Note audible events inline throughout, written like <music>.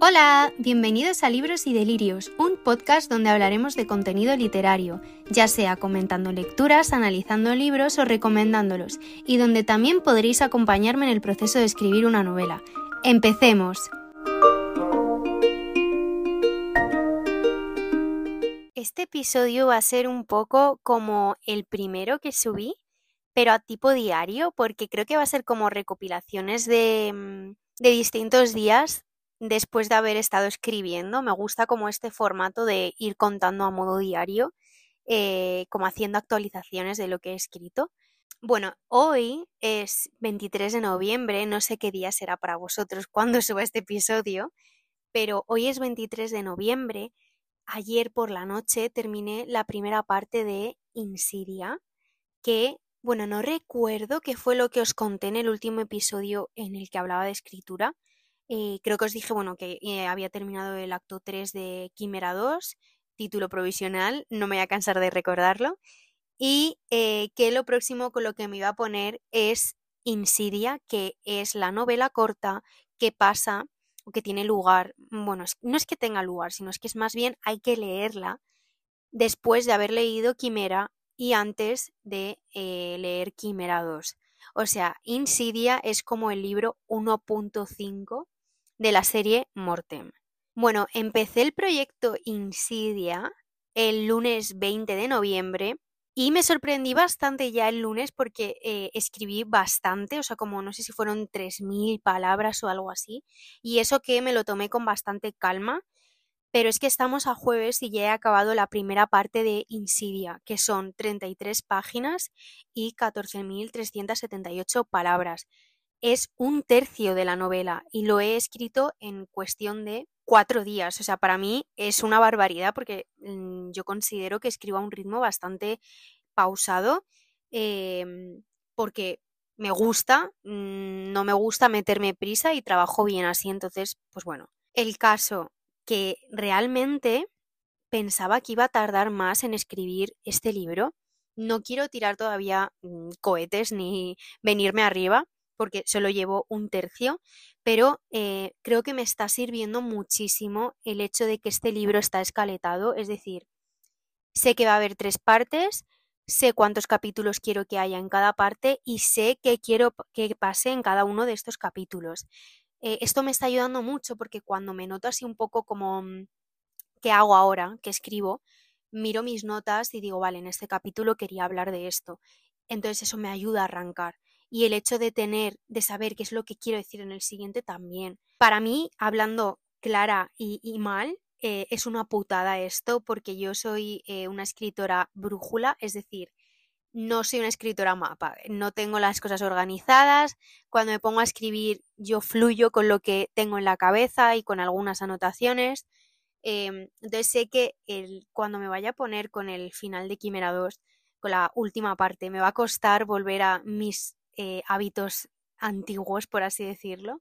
Hola, bienvenidos a Libros y Delirios, un podcast donde hablaremos de contenido literario, ya sea comentando lecturas, analizando libros o recomendándolos, y donde también podréis acompañarme en el proceso de escribir una novela. ¡Empecemos! Este episodio va a ser un poco como el primero que subí, pero a tipo diario, porque creo que va a ser como recopilaciones de, mm, de distintos días después de haber estado escribiendo. Me gusta como este formato de ir contando a modo diario, eh, como haciendo actualizaciones de lo que he escrito. Bueno, hoy es 23 de noviembre, no sé qué día será para vosotros <laughs> cuando suba este episodio, pero hoy es 23 de noviembre. Ayer por la noche terminé la primera parte de Insidia, que, bueno, no recuerdo qué fue lo que os conté en el último episodio en el que hablaba de escritura, eh, creo que os dije, bueno, que eh, había terminado el acto 3 de Quimera 2, título provisional, no me voy a cansar de recordarlo, y eh, que lo próximo con lo que me iba a poner es Insidia, que es la novela corta que pasa o que tiene lugar, bueno, no es que tenga lugar, sino es que es más bien hay que leerla después de haber leído Quimera y antes de leer Quimera 2. O sea, Insidia es como el libro 1.5 de la serie Mortem. Bueno, empecé el proyecto Insidia el lunes 20 de noviembre y me sorprendí bastante ya el lunes porque eh, escribí bastante, o sea, como no sé si fueron 3.000 palabras o algo así, y eso que me lo tomé con bastante calma, pero es que estamos a jueves y ya he acabado la primera parte de Insidia, que son 33 páginas y 14.378 palabras es un tercio de la novela y lo he escrito en cuestión de cuatro días. O sea, para mí es una barbaridad porque mm, yo considero que escribo a un ritmo bastante pausado em, porque me gusta, mm, no me gusta meterme prisa y trabajo bien así. Entonces, pues bueno, el caso que realmente pensaba que iba a tardar más en escribir este libro. No quiero tirar todavía mm, cohetes ni venirme arriba, porque solo llevo un tercio, pero eh, creo que me está sirviendo muchísimo el hecho de que este libro está escaletado, es decir, sé que va a haber tres partes, sé cuántos capítulos quiero que haya en cada parte y sé qué quiero que pase en cada uno de estos capítulos. Eh, esto me está ayudando mucho porque cuando me noto así un poco como mm, qué hago ahora, qué escribo, miro mis notas y digo, vale, en este capítulo quería hablar de esto. Entonces eso me ayuda a arrancar y el hecho de tener, de saber qué es lo que quiero decir en el siguiente también. Para mí, hablando clara y, mal, eh, es una putada esto porque yo soy eh, una escritora brújula, es decir, no soy una escritora mapa, no tengo las cosas organizadas, cuando me pongo a escribir yo fluyo con lo que tengo en la cabeza y con algunas anotaciones. Em, entonces sé que cuando me vaya a poner con el final de Quimera 2, con la última parte, me va a costar volver a mis eh, hábitos antiguos, por así decirlo,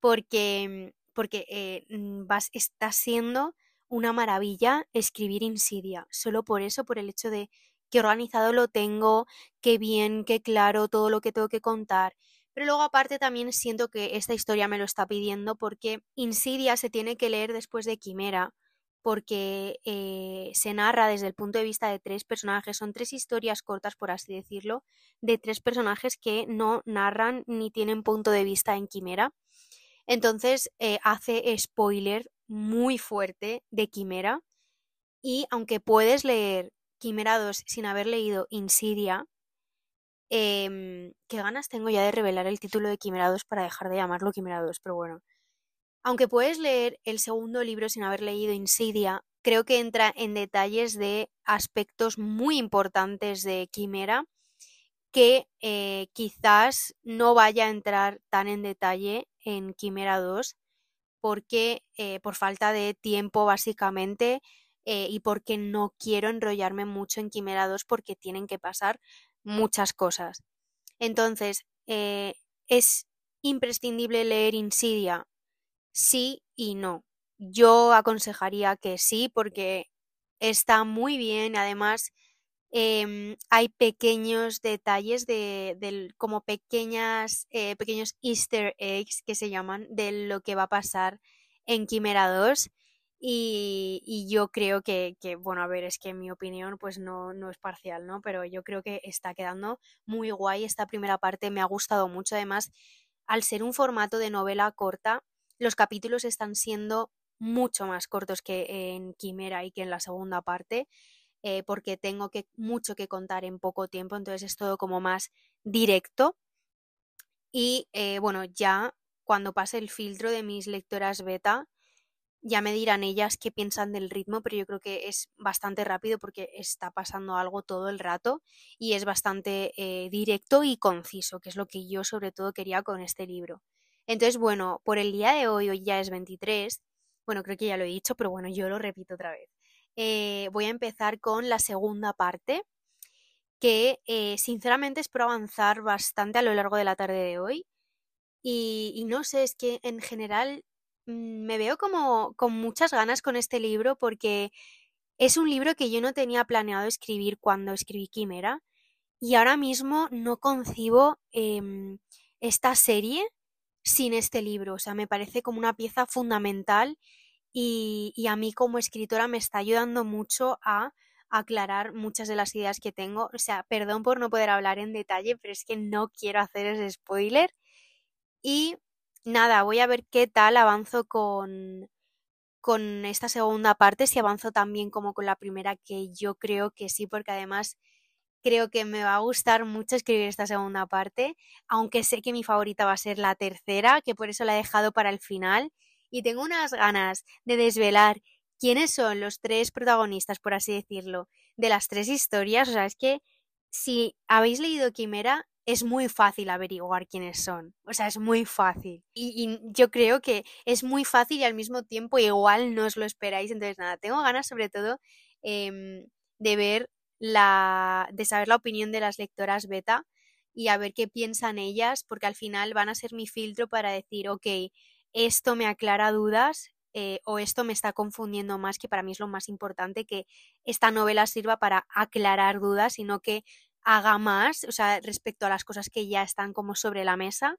porque, porque eh, mm, vas, está siendo una maravilla escribir insidia, solo por eso, por el hecho de que organizado lo tengo, qué bien, qué claro, todo lo que tengo que contar. Pero luego aparte también siento que esta historia me lo está pidiendo porque Insidia se tiene que leer después de Quimera, porque eh, se narra desde el punto de vista de tres personajes, son tres historias cortas, por así decirlo, de tres personajes que no narran ni tienen punto de vista en Quimera. Entonces eh, hace spoiler muy fuerte de Quimera y aunque puedes leer Quimera 2 sin haber leído Insidia, em, qué ganas tengo ya de revelar el título de Quimera 2 para dejar de llamarlo Quimera 2, pero bueno. Aunque puedes leer el segundo libro sin haber leído Insidia, creo que entra en detalles de aspectos muy importantes de Quimera que eh, quizás no vaya a entrar tan en detalle en Quimera 2 porque eh, por falta de tiempo básicamente eh, y porque no quiero enrollarme mucho en Quimera 2 porque tienen que pasar muchas cosas. Entonces, es imprescindible leer Insidia sí y no. Yo aconsejaría que sí porque está muy bien. Además, em, hay pequeños detalles de, como pequeñas, eh, pequeños easter eggs que se llaman de lo que va a pasar en Quimera 2 y, yo creo que, bueno, a ver, es que mi opinión pues no, no es parcial, ¿no? Pero yo creo que está quedando muy guay esta primera parte, me ha gustado mucho, además, al ser un formato de novela corta, los capítulos están siendo mucho más cortos que en Quimera y que en la segunda parte, eh, porque tengo que, mucho que contar en poco tiempo, entonces es todo como más directo. Y eh, bueno, ya cuando pase el filtro de mis lectoras beta, ya me dirán ellas qué piensan del ritmo, pero yo creo que es bastante rápido porque está pasando algo todo el rato y es bastante eh, directo y conciso, que es lo que yo sobre todo quería con este libro. Entonces, bueno, por el día de hoy, hoy ya es 23, bueno, creo que ya lo he dicho, pero bueno, yo lo repito otra vez. Eh, voy a empezar con la segunda parte, que eh, sinceramente espero avanzar bastante a lo largo de la tarde de hoy. Y, no sé, es que en general Mm, me veo como con muchas ganas con este libro porque es un libro que yo no tenía planeado escribir cuando escribí Quimera y ahora mismo no concibo em, esta serie sin este libro. O sea, me parece como una pieza fundamental y, a mí como escritora me está ayudando mucho a aclarar muchas de las ideas que tengo. O sea, perdón por no poder hablar en detalle, pero es que no quiero hacer ese spoiler. Y nada, voy a ver qué tal avanzo con, con esta segunda parte, si avanzo también como con la primera, que yo creo que sí, porque además creo que me va a gustar mucho escribir esta segunda parte, aunque sé que mi favorita va a ser la tercera, que por eso la he dejado para el final, y tengo unas ganas de desvelar quiénes son los tres protagonistas, por así decirlo, de las tres historias. O sea, es que si habéis leído Quimera, es muy fácil averiguar quiénes son. O sea, es muy fácil. Y, yo creo que es muy fácil y al mismo tiempo igual no os lo esperáis. Entonces, nada, tengo ganas sobre todo em, de ver la. de saber la opinión de las lectoras beta y a ver qué piensan ellas, porque al final van a ser mi filtro para decir, ok, esto me aclara dudas. Eh, o esto me está confundiendo más, que para mí es lo más importante, que esta novela sirva para aclarar dudas y no que haga más, o sea, respecto a las cosas que ya están como sobre la mesa.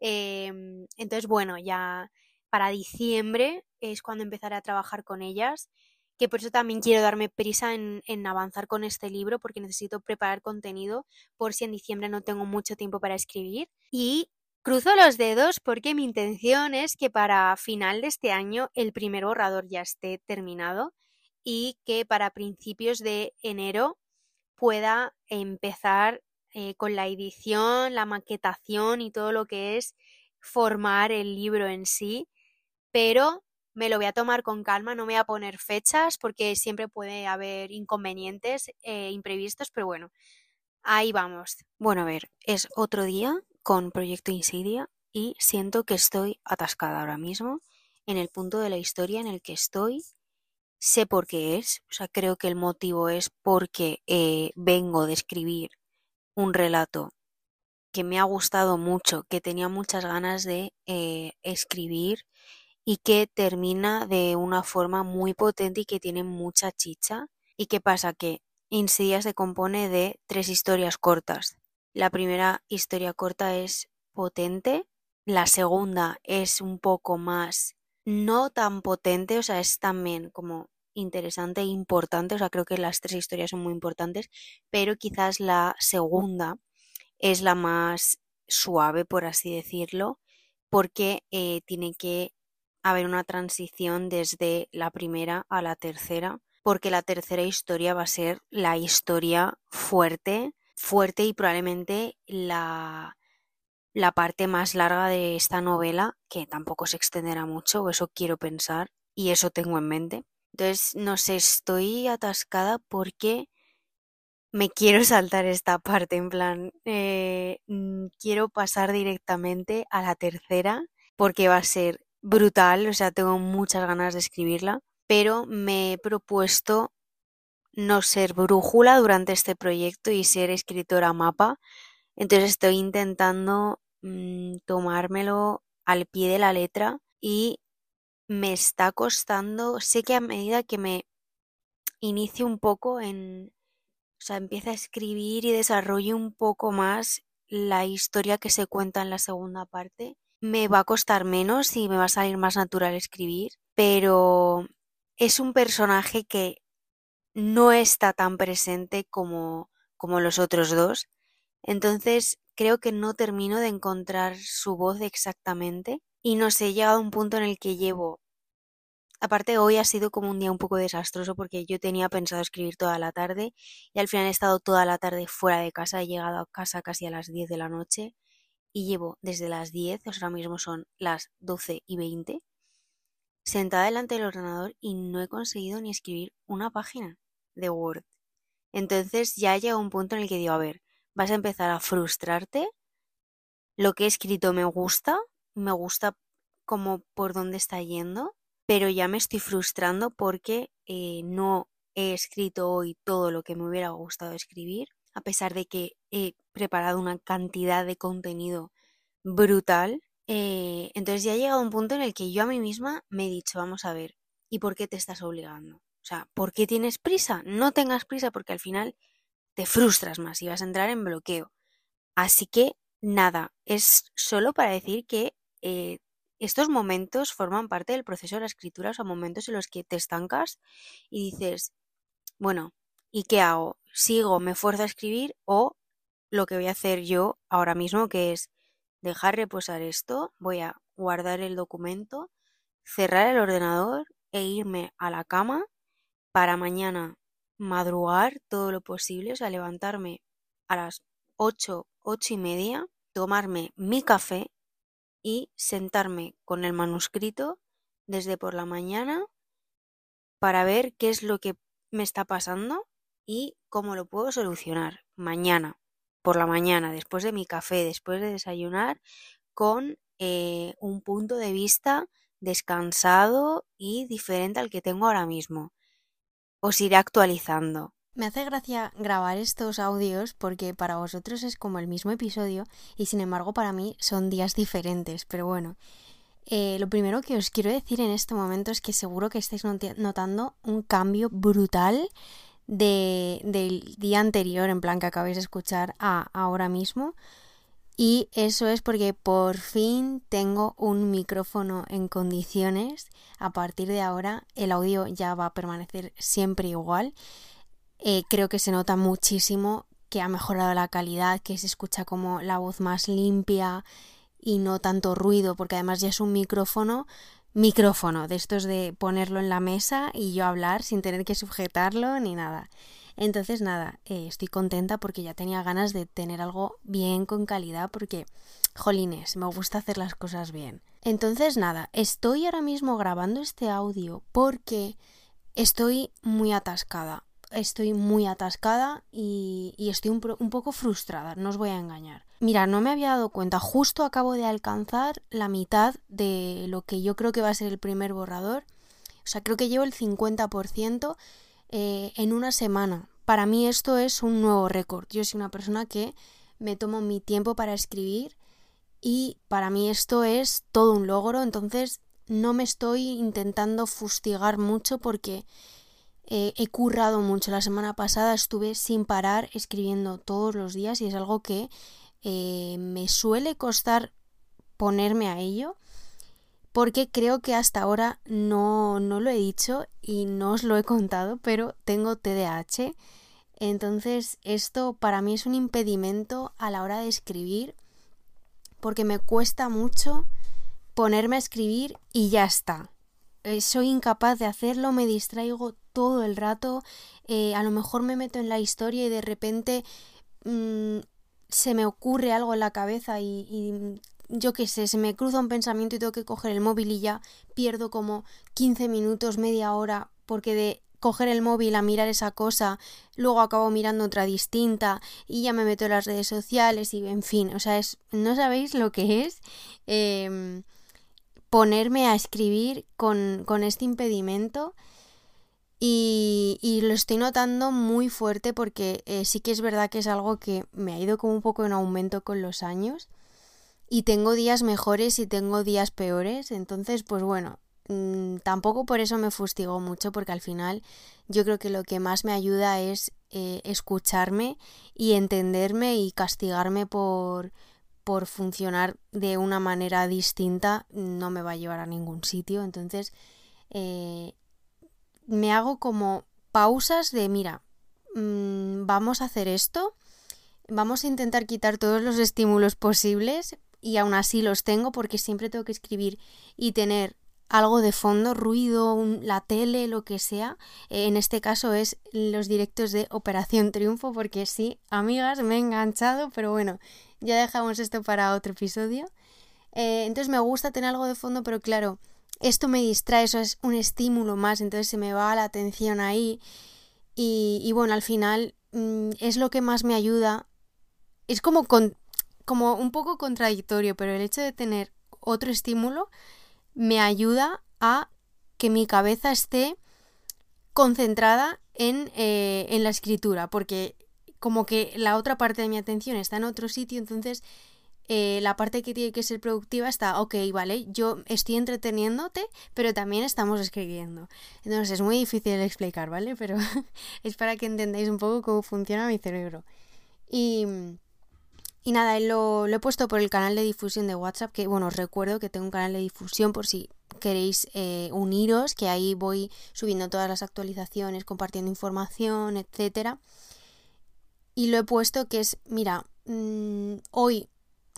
Em, entonces, bueno, ya para diciembre es cuando empezaré a trabajar con ellas, que por eso también quiero darme prisa en, avanzar con este libro, porque necesito preparar contenido por si en diciembre no tengo mucho tiempo para escribir. Y cruzo los dedos porque mi intención es que para final de este año el primer borrador ya esté terminado y que para principios de enero pueda empezar eh, con la edición, la maquetación y todo lo que es formar el libro en sí, pero me lo voy a tomar con calma, no me voy a poner fechas porque siempre puede haber inconvenientes eh, imprevistos, pero bueno, ahí vamos. Bueno, a ver, es otro día con Proyecto Insidia y siento que estoy atascada ahora mismo en el punto de la historia en el que estoy sé por qué es, o sea, creo que el motivo es porque eh, vengo de escribir un relato que me ha gustado mucho, que tenía muchas ganas de eh, escribir y que termina de una forma muy potente y que tiene mucha chicha. ¿Y qué pasa? Que Insidia se compone de tres historias cortas. La primera historia corta es potente, la segunda es un poco más no tan potente, o sea, es también como interesante e importante, o sea, creo que las tres historias son muy importantes, pero quizás la segunda es la más suave, por así decirlo, porque eh, tiene que haber una transición desde la primera a la tercera, porque la tercera historia va a ser la historia fuerte, fuerte y probablemente la la parte más larga de esta novela, que tampoco se extenderá mucho, eso quiero pensar y eso tengo en mente. Entonces, no sé, estoy atascada porque me quiero <laughs> saltar esta parte, en plan, eh, mm, quiero pasar directamente a la tercera porque va a ser brutal, o sea, tengo muchas ganas de escribirla, pero me he propuesto no ser brújula durante este proyecto y ser escritora mapa. Entonces estoy intentando Mm, tomármelo al pie de la letra y me está costando, sé que a medida que me inicio un poco en, o sea, empieza a escribir y desarrollo un poco más la historia que se cuenta en la segunda parte, me va a costar menos y me va a salir más natural escribir, pero es un personaje que no está tan presente como, como los otros dos. Entonces creo que no termino de encontrar su voz exactamente. Y no sé, he llegado a un punto en el que llevo Aparte, hoy ha sido como un día un poco desastroso porque yo tenía pensado escribir toda la tarde y al final he estado toda la tarde fuera de casa. He llegado a casa casi a las 10 de la noche y llevo desde las 10, o ahora mismo son las 12 y 20, sentada delante del ordenador y no he conseguido ni escribir una página de Word. Entonces ya llega un punto en el que digo, a ver, vas a empezar a frustrarte. Lo que he escrito me gusta, me gusta como por dónde está yendo pero ya me estoy frustrando porque eh, no he escrito hoy todo lo que me hubiera gustado escribir, a pesar de que he preparado una cantidad de contenido brutal. Eh, entonces ya ha llegado un punto en el que yo a mí misma me he dicho, vamos a ver, ¿y por qué te estás obligando? O sea, ¿por qué tienes prisa? No tengas prisa porque al final te frustras más y vas a entrar en bloqueo. Así que nada, es solo para decir que eh, estos momentos forman parte del proceso de la escritura, o sea, momentos en los que te estancas y dices, bueno, ¿y qué hago? ¿Sigo, me fuerzo a escribir o lo que voy a hacer yo ahora mismo, que es dejar reposar esto, voy a guardar el documento, cerrar el ordenador e irme a la cama para mañana madrugar todo lo posible, o sea, levantarme a las 8, 8 y media, tomarme mi café y sentarme con el manuscrito desde por la mañana para ver qué es lo que me está pasando y cómo lo puedo solucionar mañana, por la mañana, después de mi café, después de desayunar, con eh, un punto de vista descansado y diferente al que tengo ahora mismo. Os iré actualizando. Me hace gracia grabar estos audios porque para vosotros es como el mismo episodio y sin embargo para mí son días diferentes. Pero bueno, eh, lo primero que os quiero decir en este momento es que seguro que estáis notando un cambio brutal de, del día anterior, en plan que acabáis de escuchar, a ahora mismo. Y eso es porque por fin tengo un micrófono en condiciones. A partir de ahora el audio ya va a permanecer siempre igual. Eh, creo que se nota muchísimo que ha mejorado la calidad, que se escucha como la voz más limpia y no tanto ruido, porque además ya es un micrófono, micrófono, de estos de ponerlo en la mesa y yo hablar sin tener que sujetarlo ni nada. Entonces nada, eh, estoy contenta porque ya tenía ganas de tener algo bien con calidad porque, jolines, me gusta hacer las cosas bien. Entonces nada, estoy ahora mismo grabando este audio porque estoy muy atascada estoy muy atascada y, estoy un, un, poco frustrada, no os voy a engañar. Mira, no me había dado cuenta, justo acabo de alcanzar la mitad de lo que yo creo que va a ser el primer borrador. O sea, creo que llevo el 50% eh, en una semana. Para mí esto es un nuevo récord. Yo soy una persona que me tomo mi tiempo para escribir y para mí esto es todo un logro, entonces no me estoy intentando fustigar mucho porque eh, he currado mucho. La semana pasada estuve sin parar escribiendo todos los días y es algo que eh, me suele costar ponerme a ello porque creo que hasta ahora no, no lo he dicho y no os lo he contado, pero tengo TDAH. Entonces esto para mí es un impedimento a la hora de escribir porque me cuesta mucho ponerme a escribir y ya está. Eh, soy incapaz de hacerlo, me distraigo todo el rato, eh, a lo mejor me meto en la historia y de repente mm, se me ocurre algo en la cabeza y, yo qué sé, se me cruza un pensamiento y tengo que coger el móvil y ya pierdo como 15 minutos, media hora, porque de coger el móvil a mirar esa cosa, luego acabo mirando otra distinta y ya me meto en las redes sociales y en fin, o sea, es, no sabéis lo que es em, ponerme a escribir con, con este impedimento y, lo estoy notando muy fuerte porque eh, sí que es verdad que es algo que me ha ido como un poco en aumento con los años. Y tengo días mejores y tengo días peores. Entonces, pues bueno, mm, tampoco por eso me fustigo mucho porque al final yo creo que lo que más me ayuda es eh, escucharme y entenderme y castigarme por, por funcionar de una manera distinta no me va a llevar a ningún sitio. Entonces, eh, me hago como pausas de, mira, mm, vamos a hacer esto, vamos a intentar quitar todos los estímulos posibles y aún así los tengo porque siempre tengo que escribir y tener algo de fondo, ruido, la tele, lo que sea. en este caso es los directos de Operación Triunfo, porque sí, amigas, me he enganchado, pero bueno, ya dejamos esto para otro episodio. Eh, entonces me gusta tener algo de fondo, pero claro, esto me distrae, eso es un estímulo más, entonces se me va la atención ahí. Y, bueno, al final mm, es lo que más me ayuda. Es como, como un poco contradictorio, pero el hecho de tener otro estímulo me ayuda a que mi cabeza esté concentrada en, eh, en la escritura, porque como que la otra parte de mi atención está en otro sitio, entonces eh, la parte que tiene que ser productiva está, ok, vale, yo estoy entreteniéndote, pero también estamos escribiendo. Entonces es muy difícil explicar, ¿vale? Pero <laughs> es para que entendáis un poco cómo funciona mi cerebro. Y, y nada, lo, lo, he puesto por el canal de difusión de WhatsApp, que bueno, os recuerdo que tengo un canal de difusión por si queréis eh, uniros, que ahí voy subiendo todas las actualizaciones, compartiendo información, etcétera. Y lo he puesto que es, mira, mm, hoy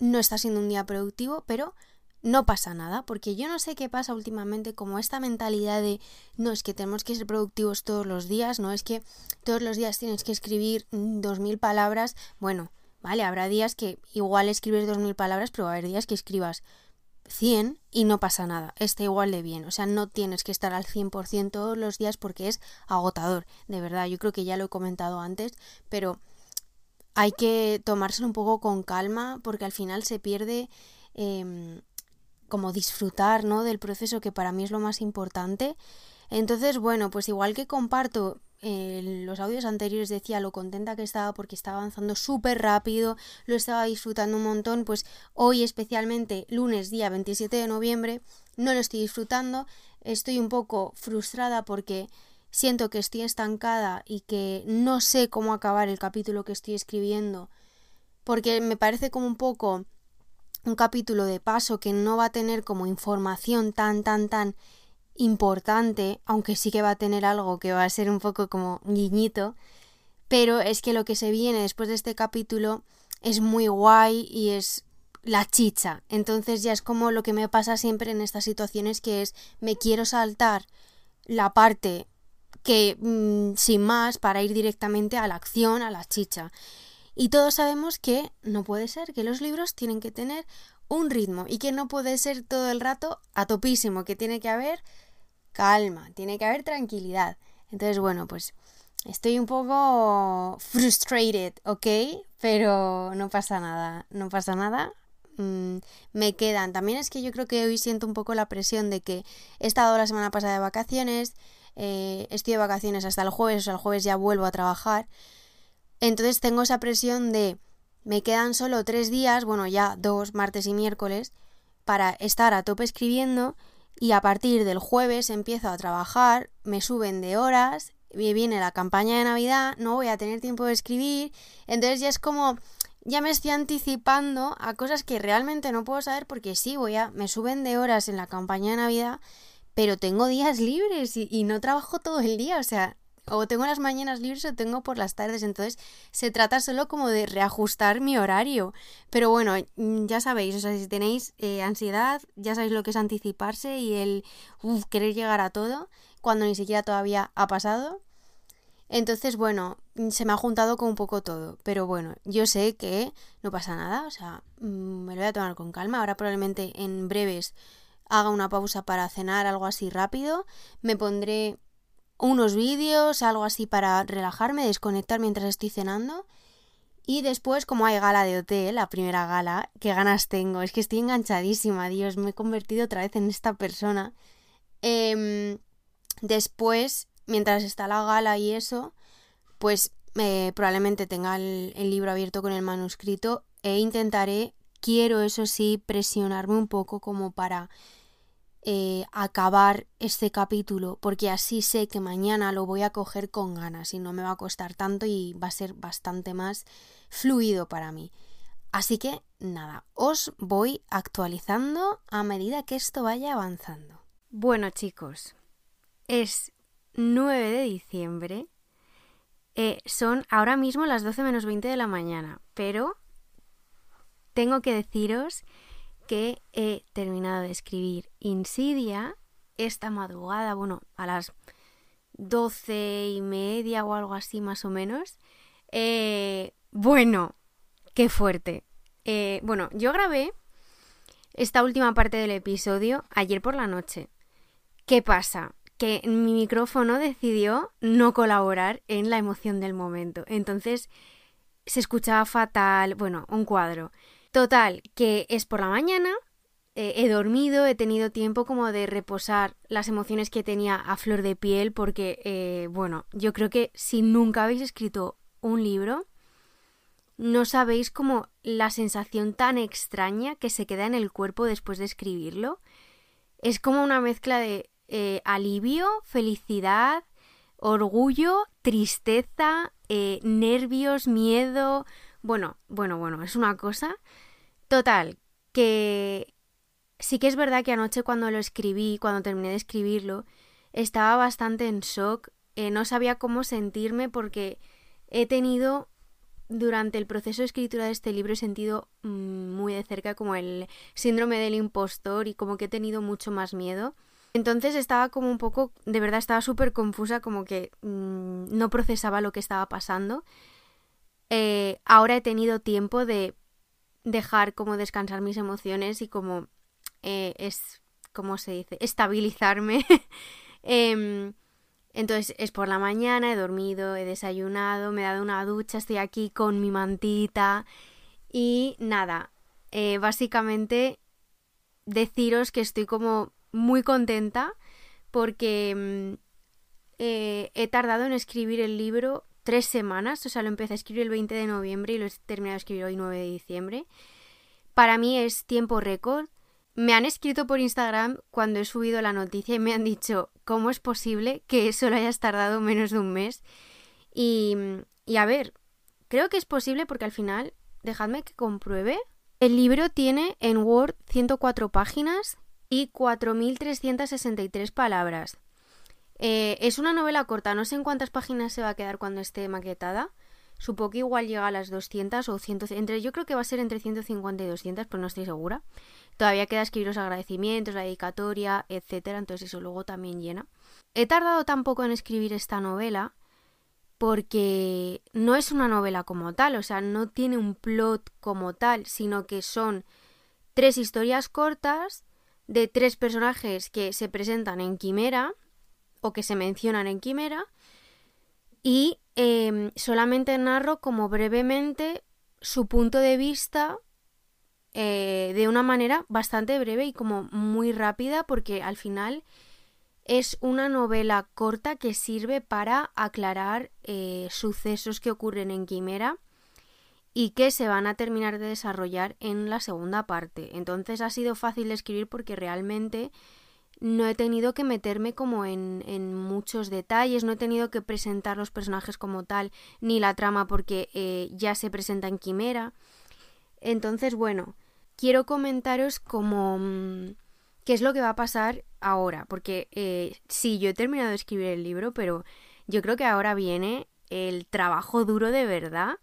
no está siendo un día productivo, pero no pasa nada, porque yo no sé qué pasa últimamente, como esta mentalidad de no es que tenemos que ser productivos todos los días, no es que todos los días tienes que escribir dos mil palabras, bueno, vale, habrá días que igual escribes dos mil palabras, pero va a haber días que escribas 100 y no pasa nada, está igual de bien, o sea, no tienes que estar al 100% todos los días porque es agotador, de verdad, yo creo que ya lo he comentado antes, pero hay que tomárselo un poco con calma porque al final se pierde em, como disfrutar ¿no? del proceso que para mí es lo más importante. Entonces, bueno, pues igual que comparto en los audios anteriores decía lo contenta que estaba porque estaba avanzando súper rápido, lo estaba disfrutando un montón, pues hoy especialmente lunes día 27 de noviembre no lo estoy disfrutando, estoy un poco frustrada porque siento que estoy estancada y que no sé cómo acabar el capítulo que estoy escribiendo, porque me parece como un poco un capítulo de paso que no va a tener como información tan, tan, tan importante, aunque sí que va a tener algo que va a ser un poco como guiñito, pero es que lo que se viene después de este capítulo es muy guay y es la chicha. Entonces ya es como lo que me pasa siempre en estas situaciones que es me quiero saltar la parte que mm, sin más para ir directamente a la acción, a la chicha. Y todos sabemos que no puede ser, que los libros tienen que tener un ritmo y que no puede ser todo el rato a topísimo, que tiene que haber calma, tiene que haber tranquilidad. Entonces, bueno, pues estoy un poco frustrated, ¿ok? Pero no pasa nada, no pasa nada. Mm, me quedan. También es que yo creo que hoy siento un poco la presión de que he estado la semana pasada de vacaciones, eh, estoy de vacaciones hasta el jueves, o sea, el jueves ya vuelvo a trabajar. Entonces tengo esa presión de me quedan solo tres días, bueno, ya dos, martes y miércoles, para estar a tope escribiendo y a partir del jueves empiezo a trabajar, me suben de horas, viene la campaña de Navidad, no voy a tener tiempo de escribir, entonces ya es como ya me estoy anticipando a cosas que realmente no puedo saber porque sí, voy a me suben de horas en la campaña de Navidad pero tengo días libres y, no trabajo todo el día, o sea, o tengo las mañanas libres o tengo por las tardes, entonces se trata solo como de reajustar mi horario. Pero bueno, mm, ya sabéis, o sea, si tenéis eh, ansiedad, ya sabéis lo que es anticiparse y el querer llegar a todo cuando ni siquiera todavía ha pasado. Entonces, bueno, mm, se me ha juntado con un poco todo, pero bueno, yo sé que no pasa nada, o sea, mm, me lo voy a tomar con calma. Ahora probablemente en breves haga una pausa para cenar, algo así rápido, me pondré unos vídeos, algo así para relajarme, desconectar mientras estoy cenando. Y después, como hay gala de hotel, la primera gala, qué ganas tengo. Es que estoy enganchadísima, Dios, me he convertido otra vez en esta persona. Em, después, mientras está la gala y eso, pues eh, probablemente tenga el libro abierto con el manuscrito e intentaré, quiero eso sí, presionarme un poco como para eh, acabar este capítulo porque así sé que mañana lo voy a coger con ganas y no me va a costar tanto y va a ser bastante más fluido para mí. Así que nada, os voy actualizando a medida que esto vaya avanzando. Bueno chicos, es 9 de diciembre, eh, son ahora mismo las 12 menos 20 de la mañana, pero tengo que deciros que he terminado de escribir Insidia esta madrugada, bueno, a las doce y media o algo así más o menos. Eh, bueno, qué fuerte. Eh, bueno, yo grabé esta última parte del episodio ayer por la noche. ¿Qué pasa? Que mi micrófono decidió no colaborar en la emoción del momento. Entonces se escuchaba fatal, bueno, un cuadro. Total, que es por la mañana, eh, he dormido, he tenido tiempo como de reposar las emociones que tenía a flor de piel, porque, eh, bueno, yo creo que si nunca habéis escrito un libro, no sabéis como la sensación tan extraña que se queda en el cuerpo después de escribirlo. Es como una mezcla de eh, alivio, felicidad, orgullo, tristeza, nervios, miedo. Bueno, bueno, bueno, es una cosa. Total, que sí que es verdad que anoche cuando lo escribí, cuando terminé de escribirlo, estaba bastante en shock, eh, no sabía cómo sentirme porque he tenido durante el proceso de escritura de este libro he sentido mm, muy de cerca como el síndrome del impostor y como que he tenido mucho más miedo. Entonces estaba como un poco, de verdad estaba súper confusa, como que mm, no procesaba lo que estaba pasando. Eh, ahora he tenido tiempo de dejar como descansar mis emociones y como eh, es, ¿cómo se dice? Estabilizarme. <laughs> Em, entonces es por la mañana, he dormido, he desayunado, me he dado una ducha, estoy aquí con mi mantita y nada, eh, básicamente deciros que estoy como muy contenta porque mm, he tardado en escribir el libro tres semanas, o sea, lo empecé a escribir el 20 de noviembre y lo he terminado de escribir hoy 9 de diciembre. Para mí es tiempo récord. Me han escrito por Instagram cuando he subido la noticia y me han dicho cómo es posible que eso lo hayas tardado menos de un mes. Y, y a ver, creo que es posible porque al final, dejadme que compruebe. El libro tiene en Word 104 páginas y 4.363 palabras. Eh, es una novela corta, no sé en cuántas páginas se va a quedar cuando esté maquetada. Supongo que igual llega a las 200 o 100, entre, yo creo que va a ser entre 150 y 200, pero no estoy segura. Todavía queda escribir los agradecimientos, la dedicatoria, etcétera, entonces eso luego también llena. He tardado tan poco en escribir esta novela porque no es una novela como tal, o sea, no tiene un plot como tal, sino que son tres historias cortas de tres personajes que se presentan en Quimera o que se mencionan en Quimera y em, solamente narro como brevemente su punto de vista eh, de una manera bastante breve y como muy rápida porque al final es una novela corta que sirve para aclarar eh, sucesos que ocurren en Quimera y que se van a terminar de desarrollar en la segunda parte. Entonces ha sido fácil de escribir porque realmente no he tenido que meterme como en, en, muchos detalles, no he tenido que presentar los personajes como tal, ni la trama porque eh, ya se presenta en Quimera. Entonces, bueno, quiero comentaros como mm, qué es lo que va a pasar ahora, porque eh, sí, yo he terminado de escribir el libro, pero yo creo que ahora viene el trabajo duro de verdad,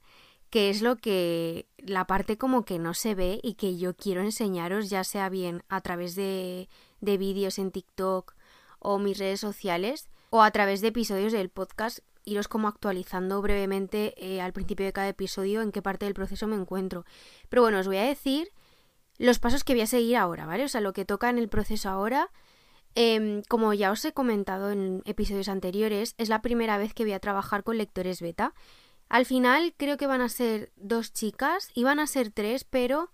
que es lo que la parte como que no se ve y que yo quiero enseñaros, ya sea bien a través de de vídeos en TikTok o mis redes sociales o a través de episodios del podcast iros como actualizando brevemente eh, al principio de cada episodio en qué parte del proceso me encuentro. Pero bueno, os voy a decir los pasos que voy a seguir ahora, ¿vale? O sea, lo que toca en el proceso ahora. Em, como ya os he comentado en episodios anteriores, es la primera vez que voy a trabajar con lectores beta. Al final creo que van a ser dos chicas, iban a ser tres, pero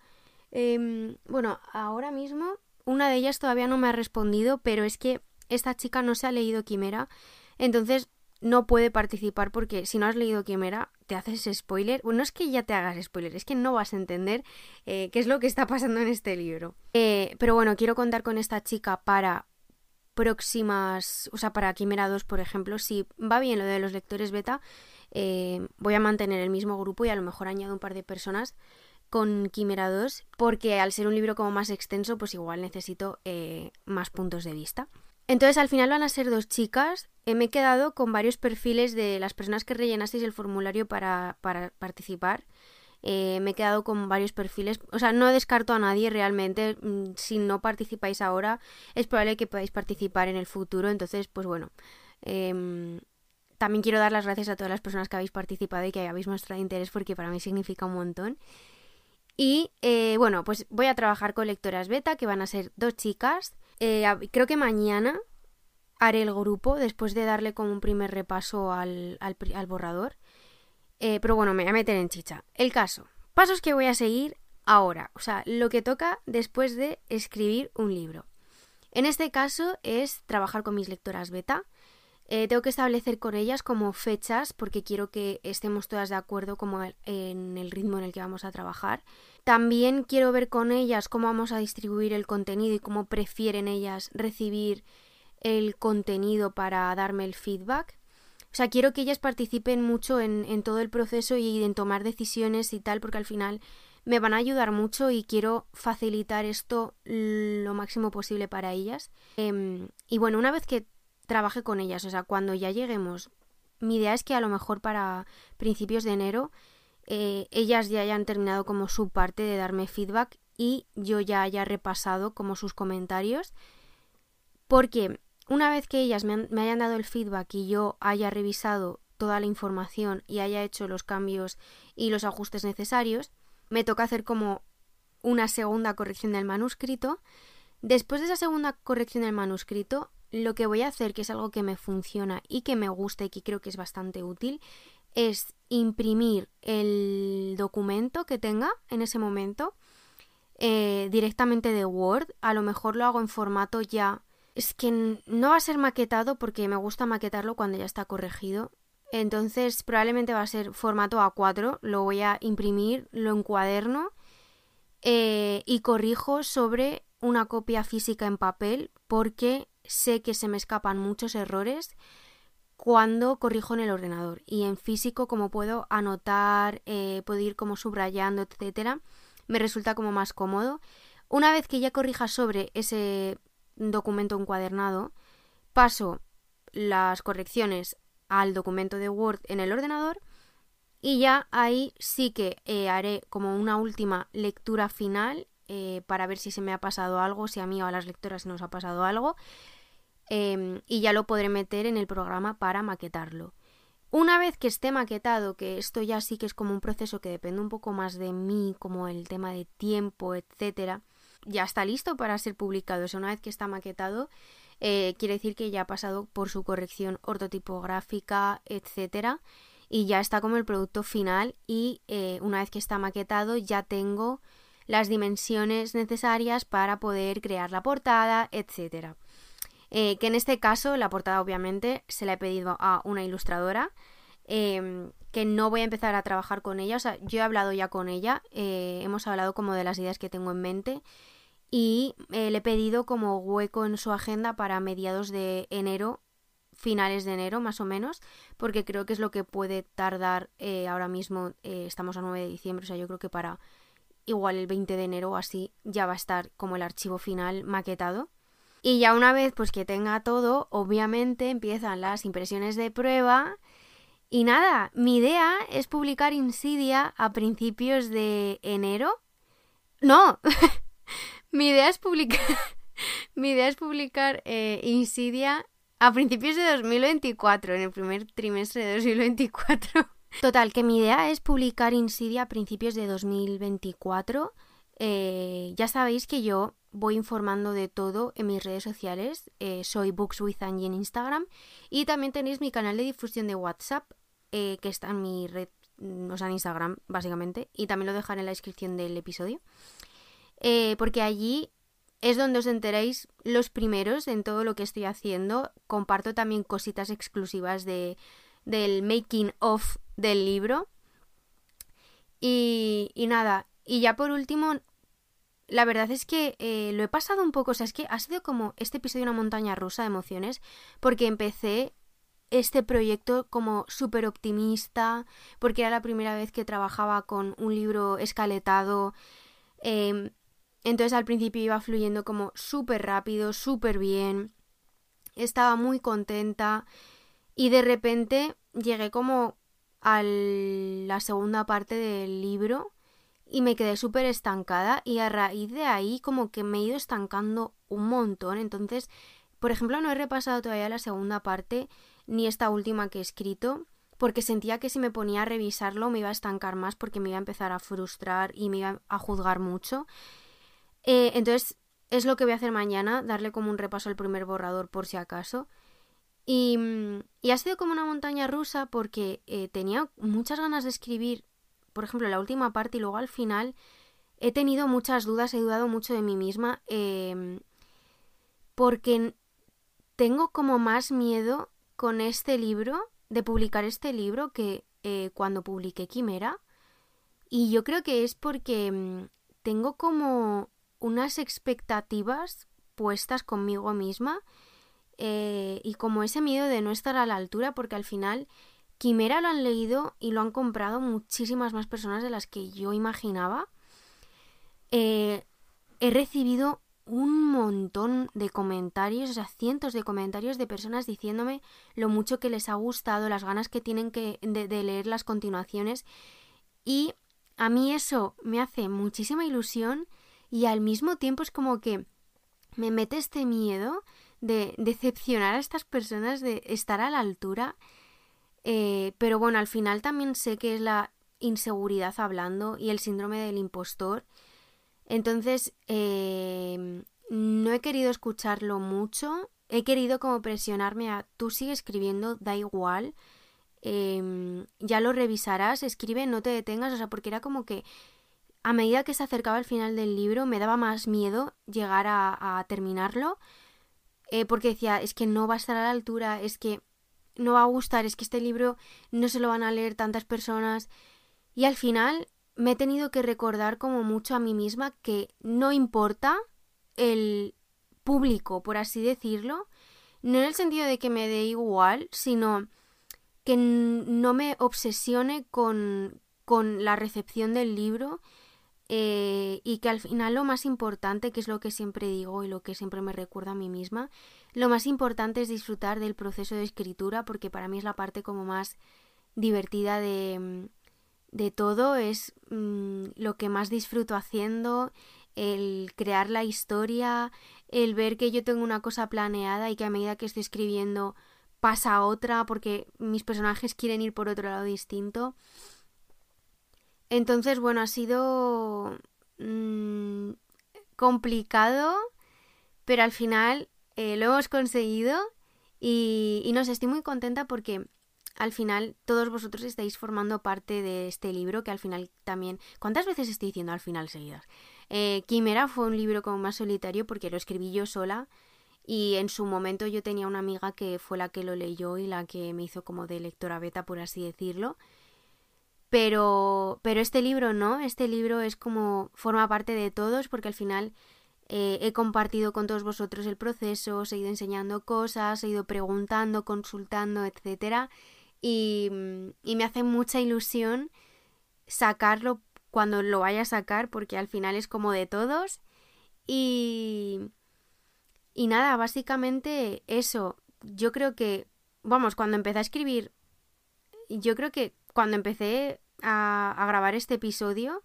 em, bueno, ahora mismo una de ellas todavía no me ha respondido, pero es que esta chica no se ha leído Quimera, entonces no puede participar porque si no has leído Quimera te haces spoiler. Bueno, no es que ya te hagas spoiler, es que no vas a entender eh, qué es lo que está pasando en este libro. Eh, pero bueno, quiero contar con esta chica para próximas, o sea, para Quimera 2, por ejemplo, si va bien lo de los lectores beta, eh, voy a mantener el mismo grupo y a lo mejor añado un par de personas con Quimera 2, porque al ser un libro como más extenso, pues igual necesito eh, más puntos de vista. Entonces al final van a ser dos chicas. Eh, me he quedado con varios perfiles de las personas que rellenasteis el formulario para, para participar. Eh, me he quedado con varios perfiles. O sea, no descarto a nadie realmente. Mm, si no participáis ahora, es probable que podáis participar en el futuro. Entonces, pues bueno. Em, también quiero dar las gracias a todas las personas que habéis participado y que habéis mostrado interés porque para mí significa un montón. Y eh, bueno, pues voy a trabajar con lectoras beta, que van a ser dos chicas. Eh, creo que mañana haré el grupo después de darle como un primer repaso al, borrador. Eh, pero bueno, me voy a meter en chicha. El caso. Pasos que voy a seguir ahora. O sea, lo que toca después de escribir un libro. En este caso es trabajar con mis lectoras beta. Eh, tengo que establecer con ellas como fechas porque quiero que estemos todas de acuerdo como en el ritmo en el que vamos a trabajar. También quiero ver con ellas cómo vamos a distribuir el contenido y cómo prefieren ellas recibir el contenido para darme el feedback. O sea, quiero que ellas participen mucho en, en todo el proceso y en tomar decisiones y tal, porque al final me van a ayudar mucho y quiero facilitar esto lo máximo posible para ellas. Em, y bueno, una vez que trabaje con ellas. O sea, cuando ya lleguemos, mi idea es que a lo mejor para principios de enero eh, ellas ya hayan terminado como su parte de darme feedback y yo ya haya repasado como sus comentarios. Porque una vez que ellas me, me hayan dado el feedback y yo haya revisado toda la información y haya hecho los cambios y los ajustes necesarios, me toca hacer como una segunda corrección del manuscrito. Después de esa segunda corrección del manuscrito, lo que voy a hacer, que es algo que me funciona y que me gusta y que creo que es bastante útil, es imprimir el documento que tenga en ese momento eh, directamente de Word. A lo mejor lo hago en formato ya. Es que no va a ser maquetado porque me gusta maquetarlo cuando ya está corregido. Entonces probablemente va a ser formato A4. Lo voy a imprimir, lo encuaderno eh, y corrijo sobre una copia física en papel porque sé que se me escapan muchos errores cuando corrijo en el ordenador y en físico como puedo anotar, eh, puedo ir como subrayando, etcétera, me resulta como más cómodo. Una vez que ya corrija sobre ese documento encuadernado, paso las correcciones al documento de Word en el ordenador y ya ahí sí que eh, haré como una última lectura final eh, para ver si se me ha pasado algo, si a mí o a las lectoras nos ha pasado algo Em, y ya lo podré meter en el programa para maquetarlo. Una vez que esté maquetado, que esto ya sí que es como un proceso que depende un poco más de mí, como el tema de tiempo, etcétera, ya está listo para ser publicado. O una vez que está maquetado, eh, quiere decir que ya ha pasado por su corrección ortotipográfica, etcétera, y ya está como el producto final. Y eh, una vez que está maquetado, ya tengo las dimensiones necesarias para poder crear la portada, etcétera. Eh, que en este caso la portada obviamente se la he pedido a una ilustradora. Em, que no voy a empezar a trabajar con ella, o sea, yo he hablado ya con ella, eh, hemos hablado como de las ideas que tengo en mente y eh, le he pedido como hueco en su agenda para mediados de enero, finales de enero más o menos, porque creo que es lo que puede tardar ahora mismo, estamos a 9 de diciembre, o sea, yo creo que para igual el 20 de enero o así ya va a estar como el archivo final maquetado. Y ya una vez pues que tenga todo, obviamente empiezan las impresiones de prueba. Y nada, mi idea es publicar Insidia a principios de enero. No, <laughs> <laughs> mi idea es publicar, mi idea es publicar Insidia a principios de 2024, en el primer trimestre de 2024. <laughs> Total, que mi idea es publicar Insidia a principios de 2024. Eh, ya sabéis que yo voy informando de todo en mis redes sociales. Eh, soy Books with Angie en Instagram. Y también tenéis mi canal de difusión de WhatsApp, eh, que está en mi red, mm, o sea, en Instagram, básicamente. Y también lo dejaré en la descripción del episodio. Eh, porque allí es donde os enteréis los primeros en todo lo que estoy haciendo. Comparto también cositas exclusivas de, del making of del libro. Y, y nada, y ya por último, la verdad es que eh, lo he pasado un poco, o sea, es que ha sido como este episodio una montaña rusa de emociones, porque empecé este proyecto como súper optimista, porque era la primera vez que trabajaba con un libro escaletado. Em, entonces al principio iba fluyendo como súper rápido, súper bien. Estaba muy contenta y de repente llegué como a la segunda parte del libro y me quedé súper estancada y a raíz de ahí como que me he ido estancando un montón. Entonces, por ejemplo, no he repasado todavía la segunda parte ni esta última que he escrito porque sentía que si me ponía a revisarlo me iba a estancar más porque me iba a empezar a frustrar y me iba a juzgar mucho. Eh, entonces, es lo que voy a hacer mañana, darle como un repaso al primer borrador por si acaso. Y, y ha sido como una montaña rusa porque eh, tenía muchas ganas de escribir por ejemplo, la última parte y luego al final he tenido muchas dudas, he dudado mucho de mí misma, em, porque tengo como más miedo con este libro, de publicar este libro, que eh, cuando publiqué Quimera. Y yo creo que es porque em, tengo como unas expectativas puestas conmigo misma eh, y como ese miedo de no estar a la altura porque al final Quimera lo han leído y lo han comprado muchísimas más personas de las que yo imaginaba. Eh, he recibido un montón de comentarios, o sea, cientos de comentarios de personas diciéndome lo mucho que les ha gustado, las ganas que tienen que, de, de leer las continuaciones. Y a mí eso me hace muchísima ilusión y al mismo tiempo es como que me mete este miedo de decepcionar a estas personas, de estar a la altura eh, pero bueno, al final también sé que es la inseguridad hablando y el síndrome del impostor. Entonces, eh, no he querido escucharlo mucho. He querido como presionarme a tú sigue escribiendo, da igual. Em, ya lo revisarás, escribe, no te detengas. O sea, porque era como que a medida que se acercaba al final del libro me daba más miedo llegar a, terminarlo. Eh, porque decía, es que no va a estar a la altura, es que no va a gustar, es que este libro no se lo van a leer tantas personas. Y al final me he tenido que recordar como mucho a mí misma que no importa el público, por así decirlo, no en el sentido de que me dé igual, sino que no me obsesione con, con la recepción del libro eh, y que al final lo más importante, que es lo que siempre digo y lo que siempre me recuerda a mí misma, lo más importante es disfrutar del proceso de escritura porque para mí es la parte como más divertida de, mm, de todo, es mm, lo que más disfruto haciendo, el crear la historia, el ver que yo tengo una cosa planeada y que a medida que estoy escribiendo pasa otra porque mis personajes quieren ir por otro lado distinto. Entonces, bueno, ha sido mm, complicado, pero al final eh, lo hemos conseguido y, y no sé, estoy muy contenta porque al final todos vosotros estáis formando parte de este libro que al final también... ¿Cuántas veces estoy diciendo al final seguidas? Eh, Quimera fue un libro como más solitario porque lo escribí yo sola y en su momento yo tenía una amiga que fue la que lo leyó y la que me hizo como de lectora beta, por así decirlo. Pero, pero este libro no, este libro es como forma parte de todos porque al final eh, he compartido con todos vosotros el proceso, os he ido enseñando cosas, he ido preguntando, consultando, mm, y me hace mucha ilusión sacarlo cuando lo vaya a sacar porque al final es como de todos. Y, y nada, básicamente eso. Yo creo que, vamos, cuando empecé a escribir, yo creo que cuando empecé a, grabar este episodio,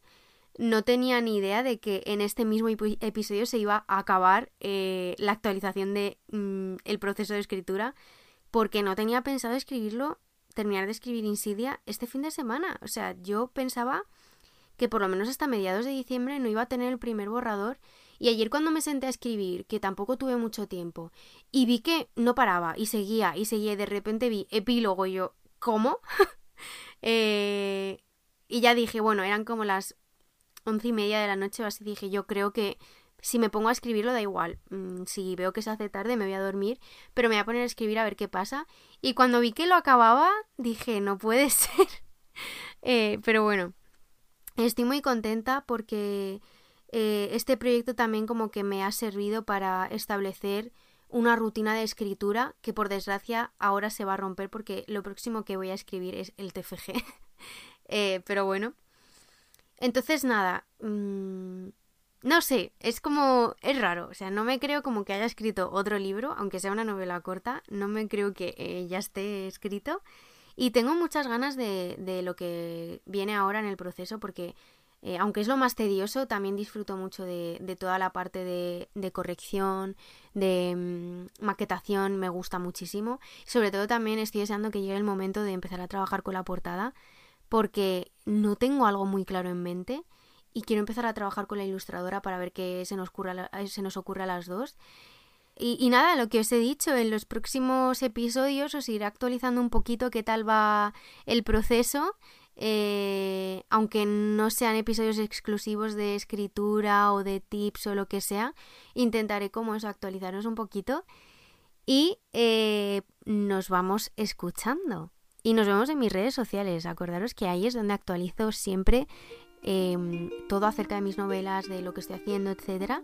no tenía ni idea de que en este mismo episodio se iba a acabar eh, la actualización de mm, proceso de escritura porque no tenía pensado escribirlo terminar de escribir Insidia este fin de semana o sea yo pensaba que por lo menos hasta mediados de diciembre no iba a tener el primer borrador y ayer cuando me senté a escribir que tampoco tuve mucho tiempo y vi que no paraba y seguía y seguía y de repente vi epílogo y yo ¿cómo? <laughs> eh, y ya dije, bueno, eran como las once y media de la noche así. Dije, yo creo que si me pongo a escribirlo da igual. Mm, si veo que se hace tarde me voy a dormir, pero me voy a poner a escribir a ver qué pasa. Y cuando vi que lo acababa, dije, no puede <laughs> ser. eh, pero bueno, estoy muy contenta porque eh, este proyecto también como que me ha servido para establecer una rutina de escritura que por desgracia ahora se va a romper porque lo próximo que voy a escribir es el TFG. <laughs> Eh, pero bueno. Entonces nada, mm, no sé, es como, es raro, o sea, no me creo como que haya escrito otro libro, aunque sea una novela corta, no me creo que eh, ya esté escrito. Y tengo muchas ganas de, de lo que viene ahora en el proceso porque eh, aunque es lo más tedioso, también disfruto mucho de, toda la parte de, de corrección, de mm, maquetación, me gusta muchísimo. Sobre todo también estoy deseando que llegue el momento de empezar a trabajar con la portada, porque no tengo algo muy claro en mente y quiero empezar a trabajar con la ilustradora para ver qué se nos, ocurra, se nos ocurre a las dos. Y, y, nada, lo que os he dicho, en los próximos episodios os iré actualizando un poquito qué tal va el proceso eh, aunque no sean episodios exclusivos de escritura o de tips o lo que sea, intentaré como eso actualizaros un poquito y eh, nos vamos escuchando. Y nos vemos en mis redes sociales. Acordaros que ahí es donde actualizo siempre em, todo acerca de mis novelas, de lo que estoy haciendo, etc.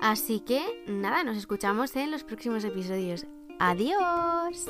Así que nada, nos escuchamos en los próximos episodios. Adiós.